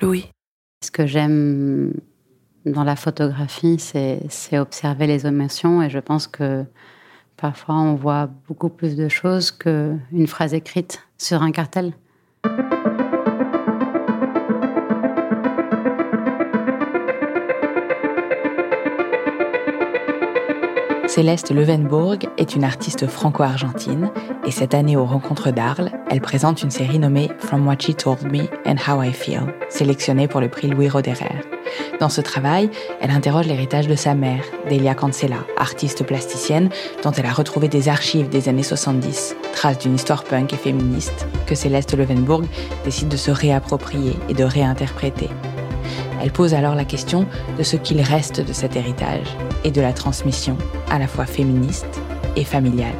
Louis. Ce que j'aime dans la photographie, c'est observer les émotions et je pense que parfois on voit beaucoup plus de choses qu'une phrase écrite sur un cartel. Céleste Levenbourg est une artiste franco-argentine et cette année aux Rencontres d'Arles, elle présente une série nommée From What She Told Me and How I Feel, sélectionnée pour le prix Louis Roderer. Dans ce travail, elle interroge l'héritage de sa mère, Delia Cancela, artiste plasticienne dont elle a retrouvé des archives des années 70, traces d'une histoire punk et féministe que Céleste Levenbourg décide de se réapproprier et de réinterpréter. Elle pose alors la question de ce qu'il reste de cet héritage et de la transmission à la fois féministe et familiale.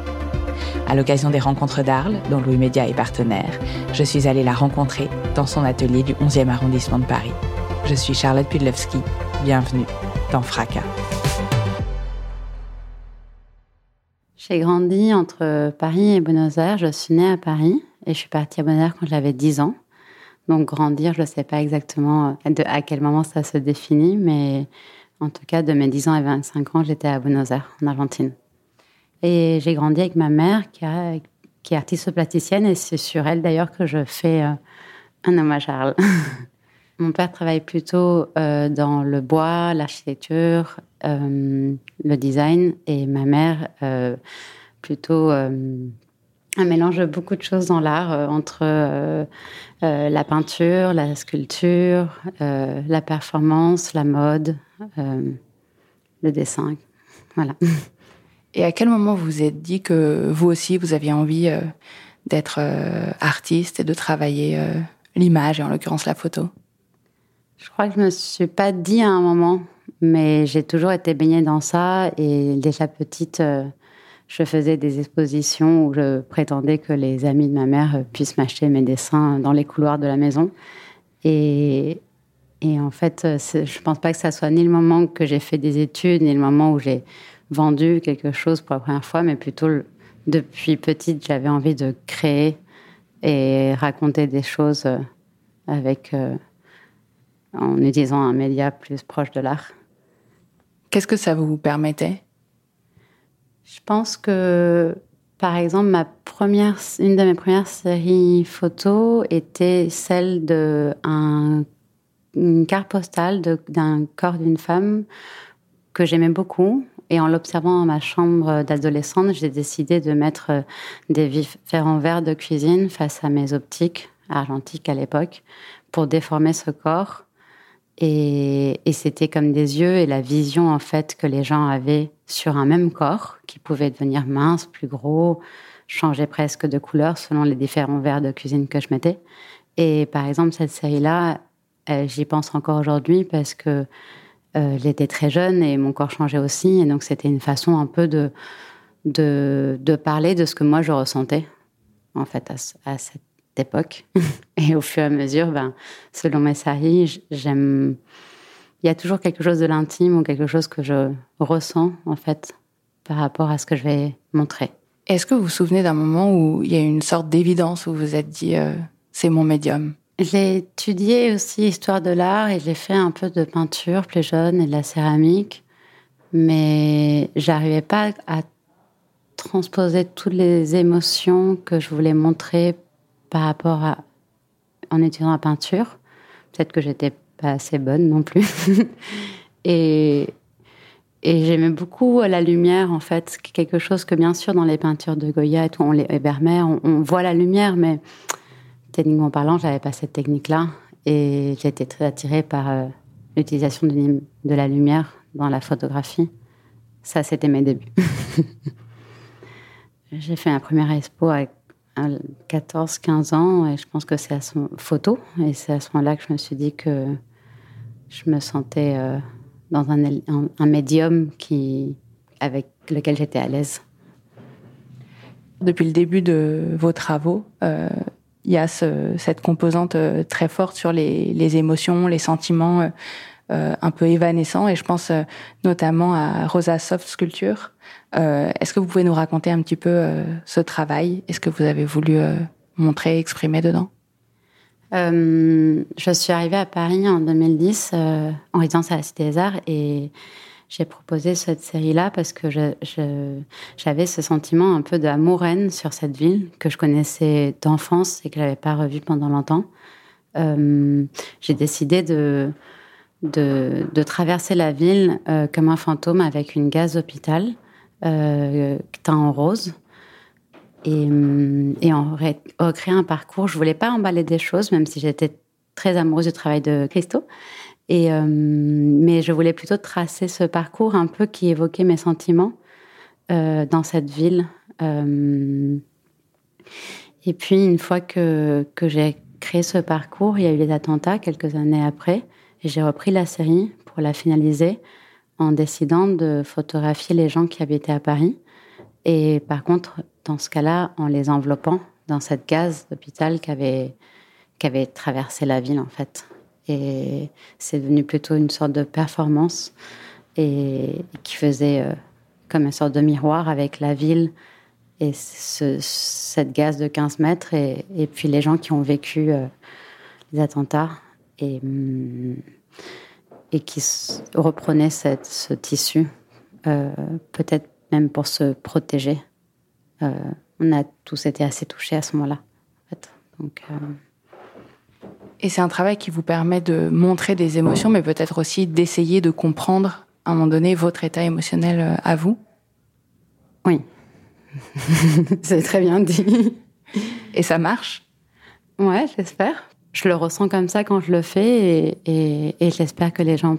À l'occasion des rencontres d'Arles, dont Louis Média est partenaire, je suis allée la rencontrer dans son atelier du 11e arrondissement de Paris. Je suis Charlotte Pudlowski. Bienvenue dans Fracas. J'ai grandi entre Paris et Buenos Aires. Je suis née à Paris et je suis partie à Buenos Aires quand j'avais 10 ans. Donc grandir, je ne sais pas exactement de, à quel moment ça se définit, mais en tout cas, de mes 10 ans à 25 ans, j'étais à Buenos Aires, en Argentine. Et j'ai grandi avec ma mère, qui, est artiste plasticienne, et c'est sur elle d'ailleurs que je fais euh, un hommage à Charles. Mon père travaille plutôt euh, dans le bois, l'architecture, euh, le design, et ma mère euh, plutôt un mélange beaucoup de choses dans l'art, euh, entre euh, euh, la peinture, la sculpture, la performance, la mode, le dessin. Voilà. Et à quel moment vous vous êtes dit que vous aussi, vous aviez envie d'être artiste et de travailler l'image, et en l'occurrence la photo? Je crois que je me suis pas dit à un moment, mais j'ai toujours été baignée dans ça et déjà petite, je faisais des expositions où je prétendais que les amis de ma mère puissent m'acheter mes dessins dans les couloirs de la maison. Et, en fait, je pense pas que ça soit ni le moment que j'ai fait des études, ni le moment où j'ai vendu quelque chose pour la première fois, mais plutôt depuis petite, j'avais envie de créer et raconter des choses euh, avec, euh, en utilisant un média plus proche de l'art. Qu'est-ce que ça vous permettait? Je pense que, par exemple, ma première, une de mes premières séries photos était celle de un, une carte postale d'un corps d'une femme que j'aimais beaucoup. Et en l'observant dans ma chambre d'adolescente, j'ai décidé de mettre euh, des différents verres de cuisine face à mes optiques argentiques à l'époque pour déformer ce corps. Et, c'était comme des yeux et la vision en fait que les gens avaient sur un même corps qui pouvait devenir mince, plus gros, changer presque de couleur selon les différents verres de cuisine que je mettais. Et par exemple, cette série-là, euh, j'y pense encore aujourd'hui parce que euh, j'étais très jeune et mon corps changeait aussi. Et donc, c'était une façon un peu de, de, parler de ce que moi je ressentais, en fait, à cette époque. et au fur et à mesure, ben, selon mes séries, j'aime. Il y a toujours quelque chose de l'intime ou quelque chose que je ressens, en fait, par rapport à ce que je vais montrer. Est-ce que vous vous souvenez d'un moment où il y a eu une sorte d'évidence où vous vous êtes dit euh, c'est mon médium? J'ai étudié aussi histoire de l'art et j'ai fait un peu de peinture plus jeune et de la céramique, mais j'arrivais pas à transposer toutes les émotions que je voulais montrer par rapport à en étudiant la peinture. Peut-être que j'étais pas assez bonne non plus. et j'aimais beaucoup la lumière, en fait, quelque chose que, bien sûr, dans les peintures de Goya et tout, on les, Vermeer, on, on voit la lumière, mais techniquement parlant, j'avais pas cette technique-là. Et j'étais très attirée par euh, l'utilisation de, de la lumière dans la photographie. Ça, c'était mes débuts. J'ai fait un premier expo avec 14-15 ans, et je pense que c'est à son photo, et c'est à ce moment-là que je me suis dit que je me sentais euh, dans un, un, médium avec lequel j'étais à l'aise. Depuis le début de vos travaux, euh, il y a ce, cette composante euh, très forte sur les, émotions, les sentiments un peu évanescents, et je pense notamment à Rosa Soft Sculpture. Est-ce que vous pouvez nous raconter un petit peu ce travail? Est-ce que vous avez voulu montrer, exprimer dedans? Euh, je suis arrivée à Paris en 2010 euh, en résidence à la Cité des Arts et j'ai proposé cette série-là parce que j'avais je, ce sentiment un peu d'amour-haine sur cette ville que je connaissais d'enfance et que j'avais pas revue pendant longtemps. Euh, j'ai décidé de, de, traverser la ville euh, comme un fantôme avec une gaz hôpital euh, teint en rose et, euh, et en recréer un parcours. Je voulais pas emballer des choses, même si j'étais très amoureuse du travail de Christo. Et, euh, mais je voulais plutôt tracer ce parcours un peu qui évoquait mes sentiments dans cette ville. Et puis, une fois que, que j'ai créé ce parcours, il y a eu les attentats quelques années après. J'ai repris la série pour la finaliser en décidant de photographier les gens qui habitaient à Paris. Et par contre, dans ce cas-là, en les enveloppant dans cette gaz d'hôpital qui avait, qui avait traversé la ville, en fait. Et c'est devenu plutôt une sorte de performance et qui faisait euh, comme une sorte de miroir avec la ville et ce, cette gaz de 15 mètres et, et, puis les gens qui ont vécu euh, les attentats et, et qui reprenaient cette, ce tissu, euh, peut-être même pour se protéger euh, on a tous été assez touchés à ce moment-là. Donc, euh, Et c'est un travail qui vous permet de montrer des émotions, mais peut-être aussi d'essayer de comprendre à un moment donné votre état émotionnel à vous? Oui. c'est très bien dit. Et ça marche? Ouais, j'espère. Je le ressens comme ça quand je le fais et, j'espère que les gens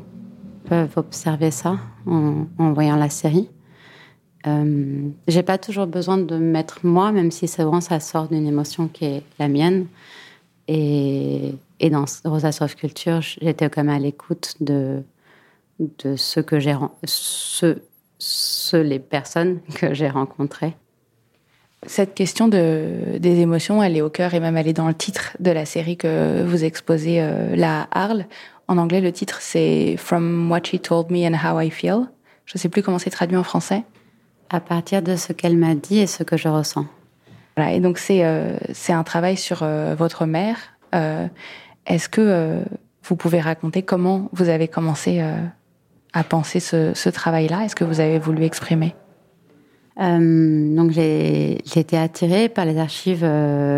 peuvent observer ça en, voyant la série. Euh, j'ai pas toujours besoin de me mettre moi, même si vraiment ça sort d'une émotion qui est la mienne. Et, dans Rosa Soft Culture, j'étais même à l'écoute de, de ce que j'ai, ce, ce, les personnes que j'ai rencontrées. Cette question de, des émotions, elle est au cœur et même elle est dans le titre de la série que vous exposez euh, là à Arles. En anglais, le titre c'est From What She Told Me and How I Feel. Je sais plus comment c'est traduit en français à partir de ce qu'elle m'a dit et ce que je ressens. Voilà, et donc c'est euh, c'est un travail sur euh, votre mère. Est-ce que vous pouvez raconter comment vous avez commencé à penser ce, ce travail-là? Est-ce que vous avez voulu exprimer? Donc j'ai été attirée par les archives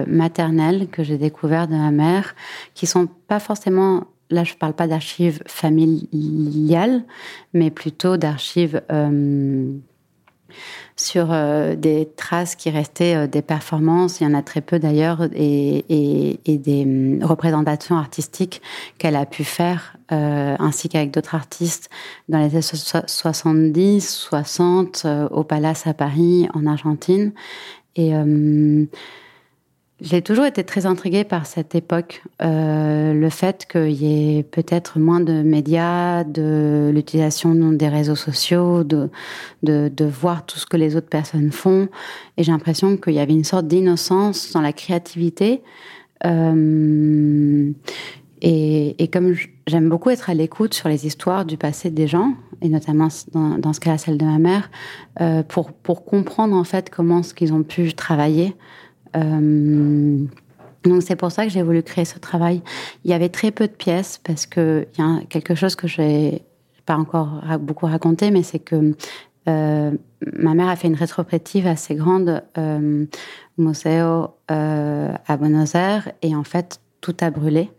maternelles que j'ai découvertes de ma mère, qui sont pas forcément là je parle pas d'archives familiales, mais plutôt d'archives sur euh, des traces qui restaient euh, des performances. Il y en a très peu d'ailleurs et, des hum, représentations artistiques qu'elle a pu faire, euh, ainsi qu'avec d'autres artistes dans les années 70, 60, euh, au Palace à Paris, en Argentine. Et hum, j'ai toujours été très intriguée par cette époque, euh, le fait qu'il y ait peut-être moins de médias, de l'utilisation des réseaux sociaux, de, de, voir tout ce que les autres personnes font. Et j'ai l'impression qu'il y avait une sorte d'innocence dans la créativité. Euh, et, et, comme j'aime beaucoup être à l'écoute sur les histoires du passé des gens, et notamment dans, ce cas celle de ma mère, euh, pour, pour comprendre en fait comment ce qu'ils ont pu travailler donc c'est pour ça que j'ai voulu créer ce travail. Il y avait très peu de pièces parce que il y a quelque chose que j'ai pas encore beaucoup raconté, mais c'est que euh, ma mère a fait une rétrospective assez grande euh, au museo euh, à Buenos Aires et en fait tout a brûlé.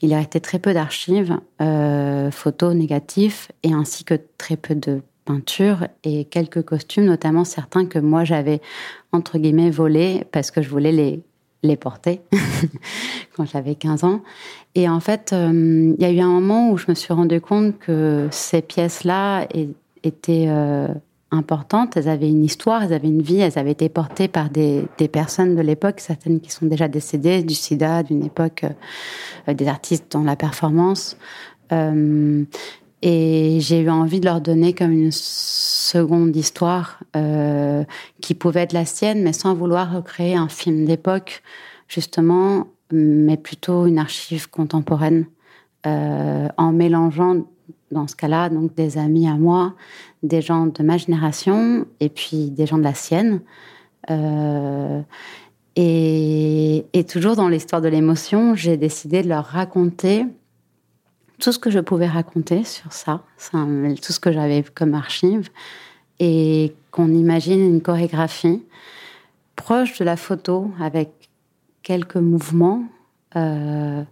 Il a resté très peu d'archives, euh, photos négatifs et ainsi que très peu de peintures et quelques costumes, notamment certains que moi j'avais entre guillemets volés parce que je voulais les les porter quand j'avais 15 ans. Et en fait, euh, il y a eu un moment où je me suis rendu compte que ces pièces-là étaient euh, importantes. Elles avaient une histoire, elles avaient une vie, elles avaient été portées par des, personnes de l'époque, certaines qui sont déjà décédées, du sida, d'une époque, euh, des artistes dans la performance. Et j'ai eu envie de leur donner comme une seconde histoire euh, qui pouvait être la sienne, mais sans vouloir recréer un film d'époque, justement, mais plutôt une archive contemporaine, euh, en mélangeant, dans ce cas-là, donc des amis à moi, des gens de ma génération et puis des gens de la sienne. Euh, et, et, toujours dans l'histoire de l'émotion, j'ai décidé de leur raconter tout ce que je pouvais raconter sur ça, tout ce que j'avais comme archive, et qu'on imagine une chorégraphie proche de la photo avec quelques mouvements, euh,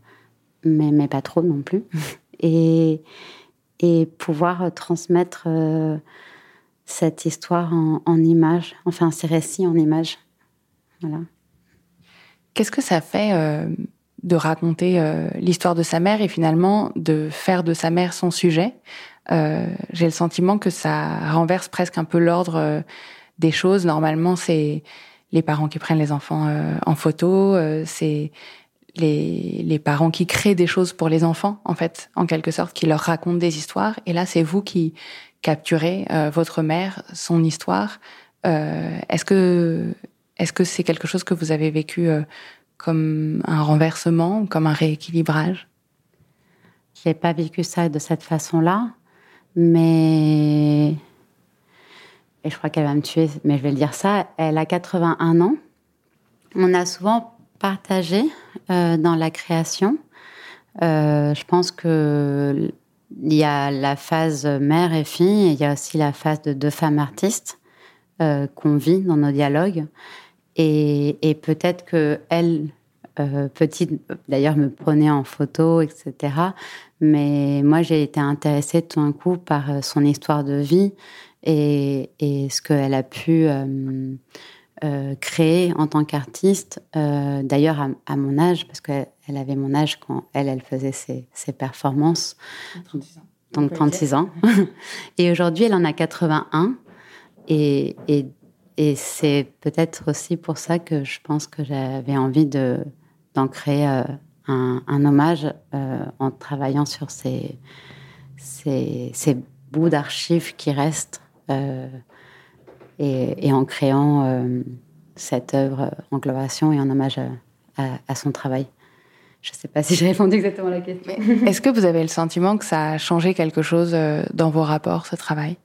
mais, mais pas trop non plus, et, et pouvoir transmettre euh, cette histoire en, en images, enfin ces récits en images. Voilà. Qu'est-ce que ça fait euh, de raconter euh, l'histoire de sa mère et finalement de faire de sa mère son sujet. Euh, j'ai le sentiment que ça renverse presque un peu l'ordre euh, des choses. Normalement, c'est les parents qui prennent les enfants en photo, c'est les, les parents qui créent des choses pour les enfants, en fait, en quelque sorte, qui leur racontent des histoires. Et là, c'est vous qui capturez votre mère, son histoire. est-ce que est-ce que c'est quelque chose que vous avez vécu comme un renversement, comme un rééquilibrage? Je n'ai pas vécu ça de cette façon-là, mais. Et je crois qu'elle va me tuer, mais je vais le dire ça. Elle a 81 ans. On a souvent partagé euh, dans la création. Euh, je pense que il y a la phase mère et fille, et il y a aussi la phase de deux femmes artistes euh, qu'on vit dans nos dialogues. Et, et peut-être que elle, euh, petite, d'ailleurs, me prenait en photo, etc. Mais moi, j'ai été intéressée tout d'un coup par euh, son histoire de vie et, et ce qu'elle a pu euh, euh, créer en tant qu'artiste. D'ailleurs, à, à, mon âge, parce qu'elle avait mon âge quand elle, elle faisait ses, ses performances. 36 ans. Donc 36 ans. et aujourd'hui, elle en a 81. Et, et et c'est peut-être aussi pour ça que je pense que j'avais envie de d'en créer euh, un, un, hommage euh, en travaillant sur ces, ces, ces bouts d'archives qui restent euh, et, et, en créant cette œuvre en globation et en hommage à, à, à son travail. Je ne sais pas si j'ai répondu exactement à la question. Est-ce que vous avez le sentiment que ça a changé quelque chose dans vos rapports, ce travail?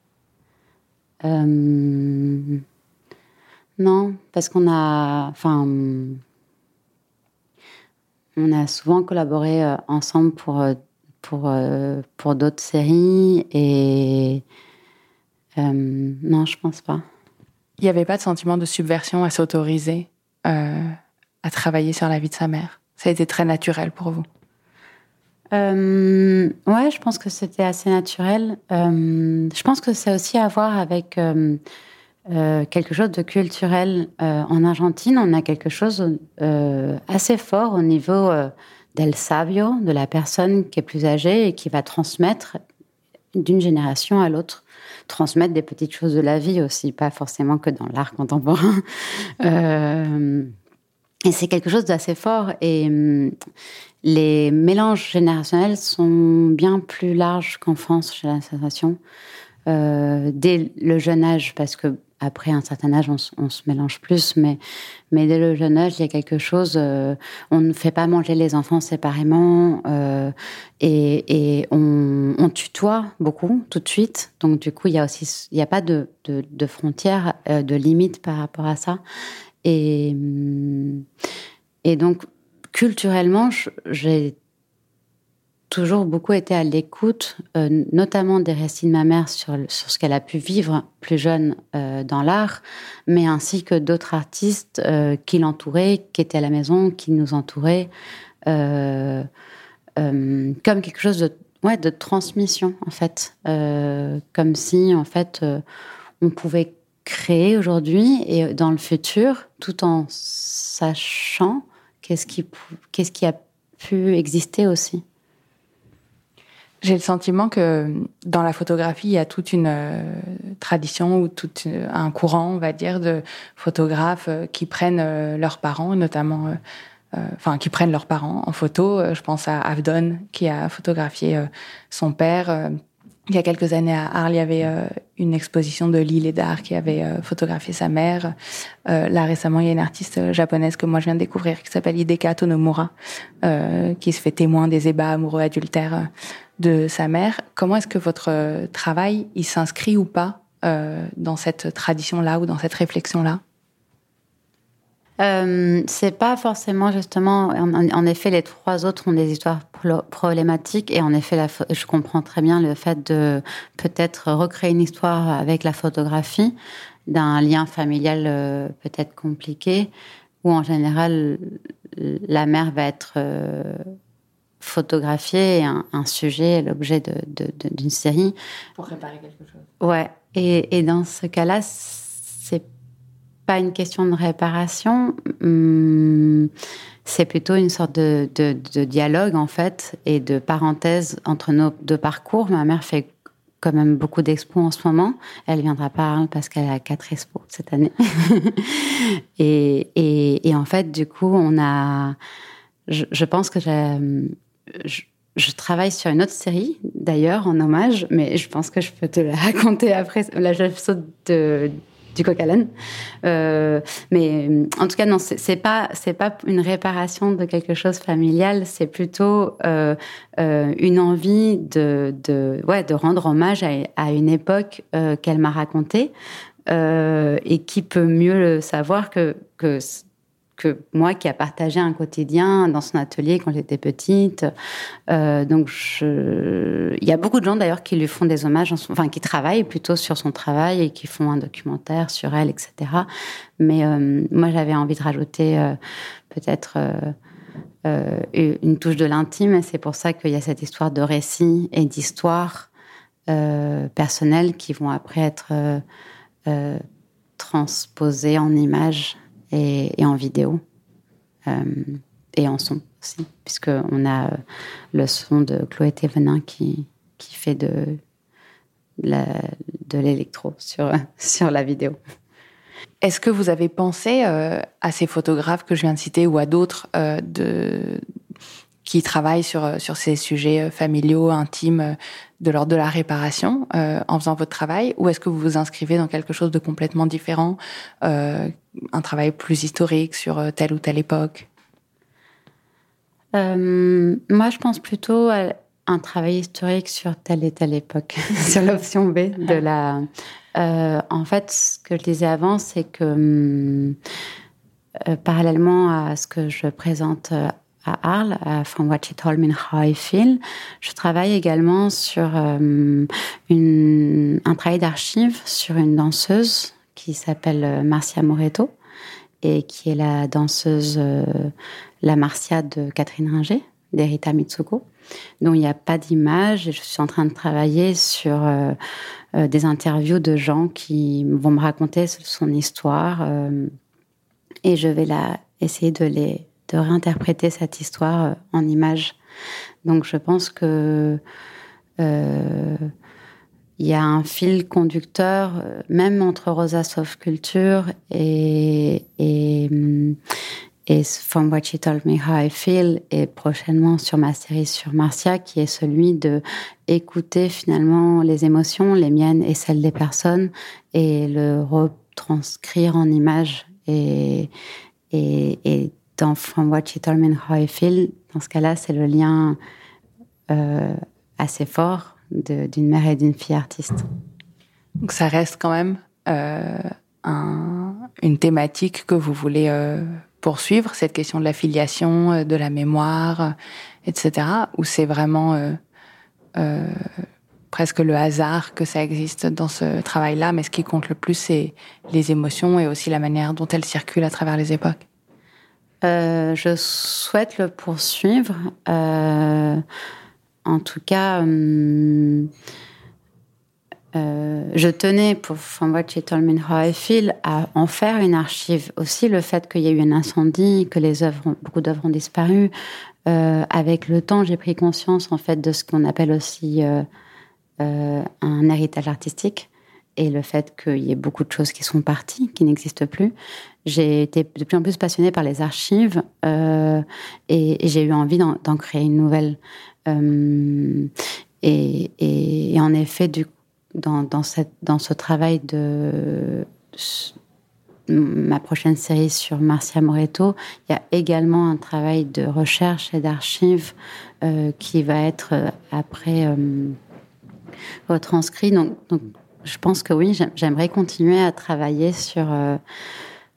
Non, parce qu'on a, enfin, on a souvent collaboré euh, ensemble pour euh, pour euh, pour d'autres séries et euh, non, je pense pas. Il n'y avait pas de sentiment de subversion à s'autoriser euh, à travailler sur la vie de sa mère? Ça a été très naturel pour vous? Euh, ouais, je pense que c'était assez naturel. je pense que c'est aussi à voir avec euh, quelque chose de culturel. Euh, en Argentine, on a quelque chose euh, assez fort au niveau euh, del sabio, de la personne qui est plus âgée et qui va transmettre d'une génération à l'autre, transmettre des petites choses de la vie aussi, pas forcément que dans l'art contemporain. Et c'est quelque chose d'assez fort. Et hum, les mélanges générationnels sont bien plus larges qu'en France, j'ai la sensation. Euh, dès le jeune âge, parce que après un certain âge, on, se mélange plus, mais, mais dès le jeune âge, il y a quelque chose. Euh, on ne fait pas manger les enfants séparément euh, et, on, tutoie beaucoup tout de suite. Donc du coup, il y a n'y a pas de, frontières, euh, de limites par rapport à ça. Et, et donc culturellement, j'ai toujours beaucoup été à l'écoute, euh, notamment des récits de ma mère sur, sur ce qu'elle a pu vivre plus jeune euh, dans l'art, mais ainsi que d'autres artistes euh, qui l'entouraient, qui étaient à la maison, qui nous entouraient, comme quelque chose de, ouais, de transmission, en fait. Comme si, en fait, on pouvait créer aujourd'hui et dans le futur, tout en sachant qu'est-ce qui, qu'est-ce qui a pu exister aussi. J'ai le sentiment que dans la photographie, il y a toute une euh, tradition ou tout un courant, on va dire, de photographes euh, qui prennent euh, leurs parents, notamment, enfin, qui prennent leurs parents en photo. Je pense à Avdon, qui a photographié son père il y a quelques années à Arles, il y avait euh, une exposition de Lille et d'art qui avait euh, photographié sa mère. Euh, là récemment, il y a une artiste japonaise que moi je viens de découvrir qui s'appelle Hideka Tonomura, qui se fait témoin des ébats amoureux adultères de sa mère. Comment est-ce que votre travail, il s'inscrit ou pas dans cette tradition-là ou dans cette réflexion-là? Euh, c'est pas forcément justement. En, effet, les trois autres ont des histoires problématiques et en effet, je comprends très bien le fait de peut-être recréer une histoire avec la photographie d'un lien familial euh, peut-être compliqué où en général la mère va être photographiée et un, sujet, l'objet d'une de, série. Pour réparer quelque chose. Ouais. Et, et dans ce cas-là, c'est pas une question de réparation. Hum, c'est plutôt une sorte de, dialogue, en fait, et de parenthèse entre nos deux parcours. Ma mère fait quand même beaucoup d'expos en ce moment. Elle viendra pas parce qu'elle a quatre expos cette année. et, en fait, du coup, on a. Je, pense que je, travaille sur une autre série, d'ailleurs, en hommage, mais je pense que je peux te la raconter après. Là, je saute de du coq à l'âne. Euh, mais en tout cas, non, c'est pas pas une réparation de quelque chose familial. C'est plutôt euh, euh, une envie de, de ouais de rendre hommage à, à une époque euh, qu'elle m'a racontée euh, et qui peut mieux le savoir que que que moi qui a partagé un quotidien dans son atelier quand j'étais petite. Euh, donc, il y a beaucoup de gens d'ailleurs qui lui font des hommages, enfin qui travaillent plutôt sur son travail et qui font un documentaire sur elle, etc. Mais euh, moi, j'avais envie de rajouter euh, peut-être une touche de l'intime, c'est pour ça qu'il y a cette histoire de récit et d'histoire personnelle qui vont après être transposées en images et, en vidéo euh, et en son aussi, puisqu'on a euh, le son de Chloé Thévenin qui, qui fait de, de l'électro sur, sur la vidéo. Est-ce que vous avez pensé euh, à ces photographes que je viens de citer ou à d'autres qui travaillent sur, euh, sur ces sujets euh, familiaux, intimes, euh, de l'ordre de la réparation en faisant votre travail Ou est-ce que vous vous inscrivez dans quelque chose de complètement différent, un travail plus historique sur telle ou telle époque? Moi, je pense plutôt à un travail historique sur telle et telle époque, sur l'option B de la... en fait, ce que je disais avant, c'est que hum, parallèlement à ce que je présente à Arles, à From What She Told Me How I Feel. Je travaille également sur euh, un travail d'archives sur une danseuse qui s'appelle euh, Marcia Moreto et qui est la danseuse euh, La Marcia de Catherine Ringer, d'Erita Mitsuko, dont il n'y a pas d'image. Je suis en train de travailler sur des interviews de gens qui vont me raconter son histoire et je vais la, essayer de les de réinterpréter cette histoire euh, en images. Donc je pense que euh, il y a un fil conducteur, euh, même entre Rosa Soft Culture et, et From What She Told Me How I Feel, et prochainement sur ma série sur Marcia, qui est celui de écouter finalement les émotions, les miennes et celles des personnes, et le retranscrire en images et dans From What She Told Me How I Feel, dans ce cas-là, c'est le lien euh, assez fort d'une mère et d'une fille artiste. Donc ça reste quand même euh, un, une thématique que vous voulez euh, poursuivre, cette question de la filiation, de la mémoire, etc. Ou c'est vraiment presque le hasard que ça existe dans ce travail-là, mais ce qui compte le plus, c'est les émotions et aussi la manière dont elles circulent à travers les époques? Euh, je souhaite le poursuivre. Euh, en tout cas, euh, je tenais pour From What She à en faire une archive. Aussi le fait qu'il y a eu un incendie, que les œuvres, beaucoup d'œuvres ont disparu. Avec le temps, j'ai pris conscience en fait de ce qu'on appelle aussi un héritage artistique et le fait qu'il y ait beaucoup de choses qui sont parties, qui n'existent plus. J'ai été de plus en plus passionnée par les archives et, et j'ai eu envie d'en créer une nouvelle. Et, et, en effet, dans, ce travail de ma prochaine série sur Marcia Moreto, il y a également un travail de recherche et d'archives euh, qui va être euh, après euh, retranscrit. Je pense que oui, j'aimerais continuer à travailler sur, euh,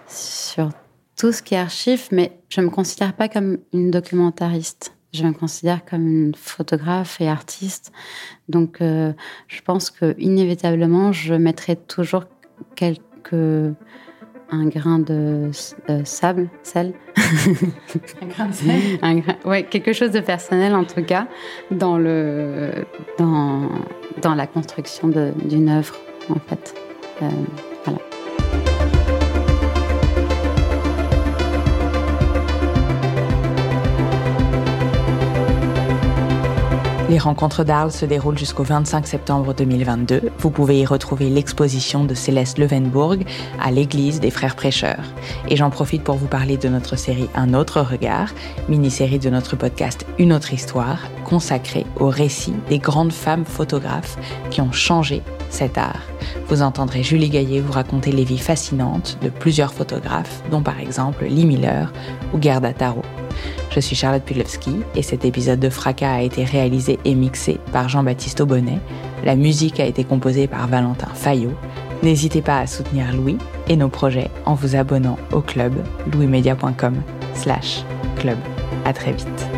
sur tout ce qui est archive, mais je ne me considère pas comme une documentariste. Je me considère comme une photographe et artiste. Donc, euh, je pense que inévitablement, je mettrai toujours quelques un grain de sable, sel. un grain de sel. ouais, quelque chose de personnel en tout cas dans le dans dans la construction d'une œuvre en fait. Euh, Les rencontres d'Arles se déroulent jusqu'au 25 septembre 2022. Vous pouvez y retrouver l'exposition de Céleste Levenbourg à l'église des Frères Prêcheurs. Et j'en profite pour vous parler de notre série Un autre regard, mini-série de notre podcast Une autre histoire, consacrée au récit des grandes femmes photographes qui ont changé cet art. Vous entendrez Julie Gaillet vous raconter les vies fascinantes de plusieurs photographes, dont par exemple Lee Miller ou Gerda Taro. Je suis Charlotte Pudlewski et cet épisode de Fracas a été réalisé et mixé par Jean-Baptiste Aubonnet. La musique a été composée par Valentin Fayot. N'hésitez pas à soutenir Louis et nos projets en vous abonnant au club louismedia.com slash club. À très vite.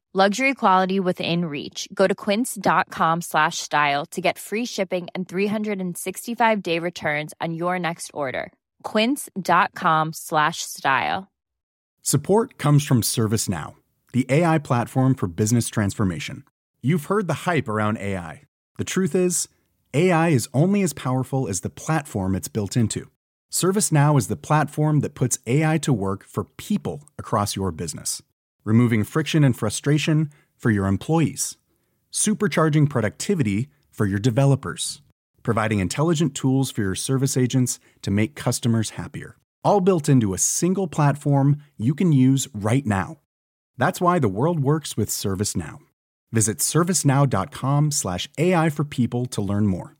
Luxury quality within reach. Go to quince.com slash style to get free shipping and 365 day returns on your next order. Quince.com slash style. Support comes from ServiceNow, the AI platform for business transformation. You've heard the hype around AI. The truth is, AI is only as powerful as the platform it's built into. ServiceNow is the platform that puts AI to work for people across your business removing friction and frustration for your employees, supercharging productivity for your developers, providing intelligent tools for your service agents to make customers happier. All built into a single platform you can use right now. That's why the world works with ServiceNow. Visit servicenow.com/ai for people to learn more.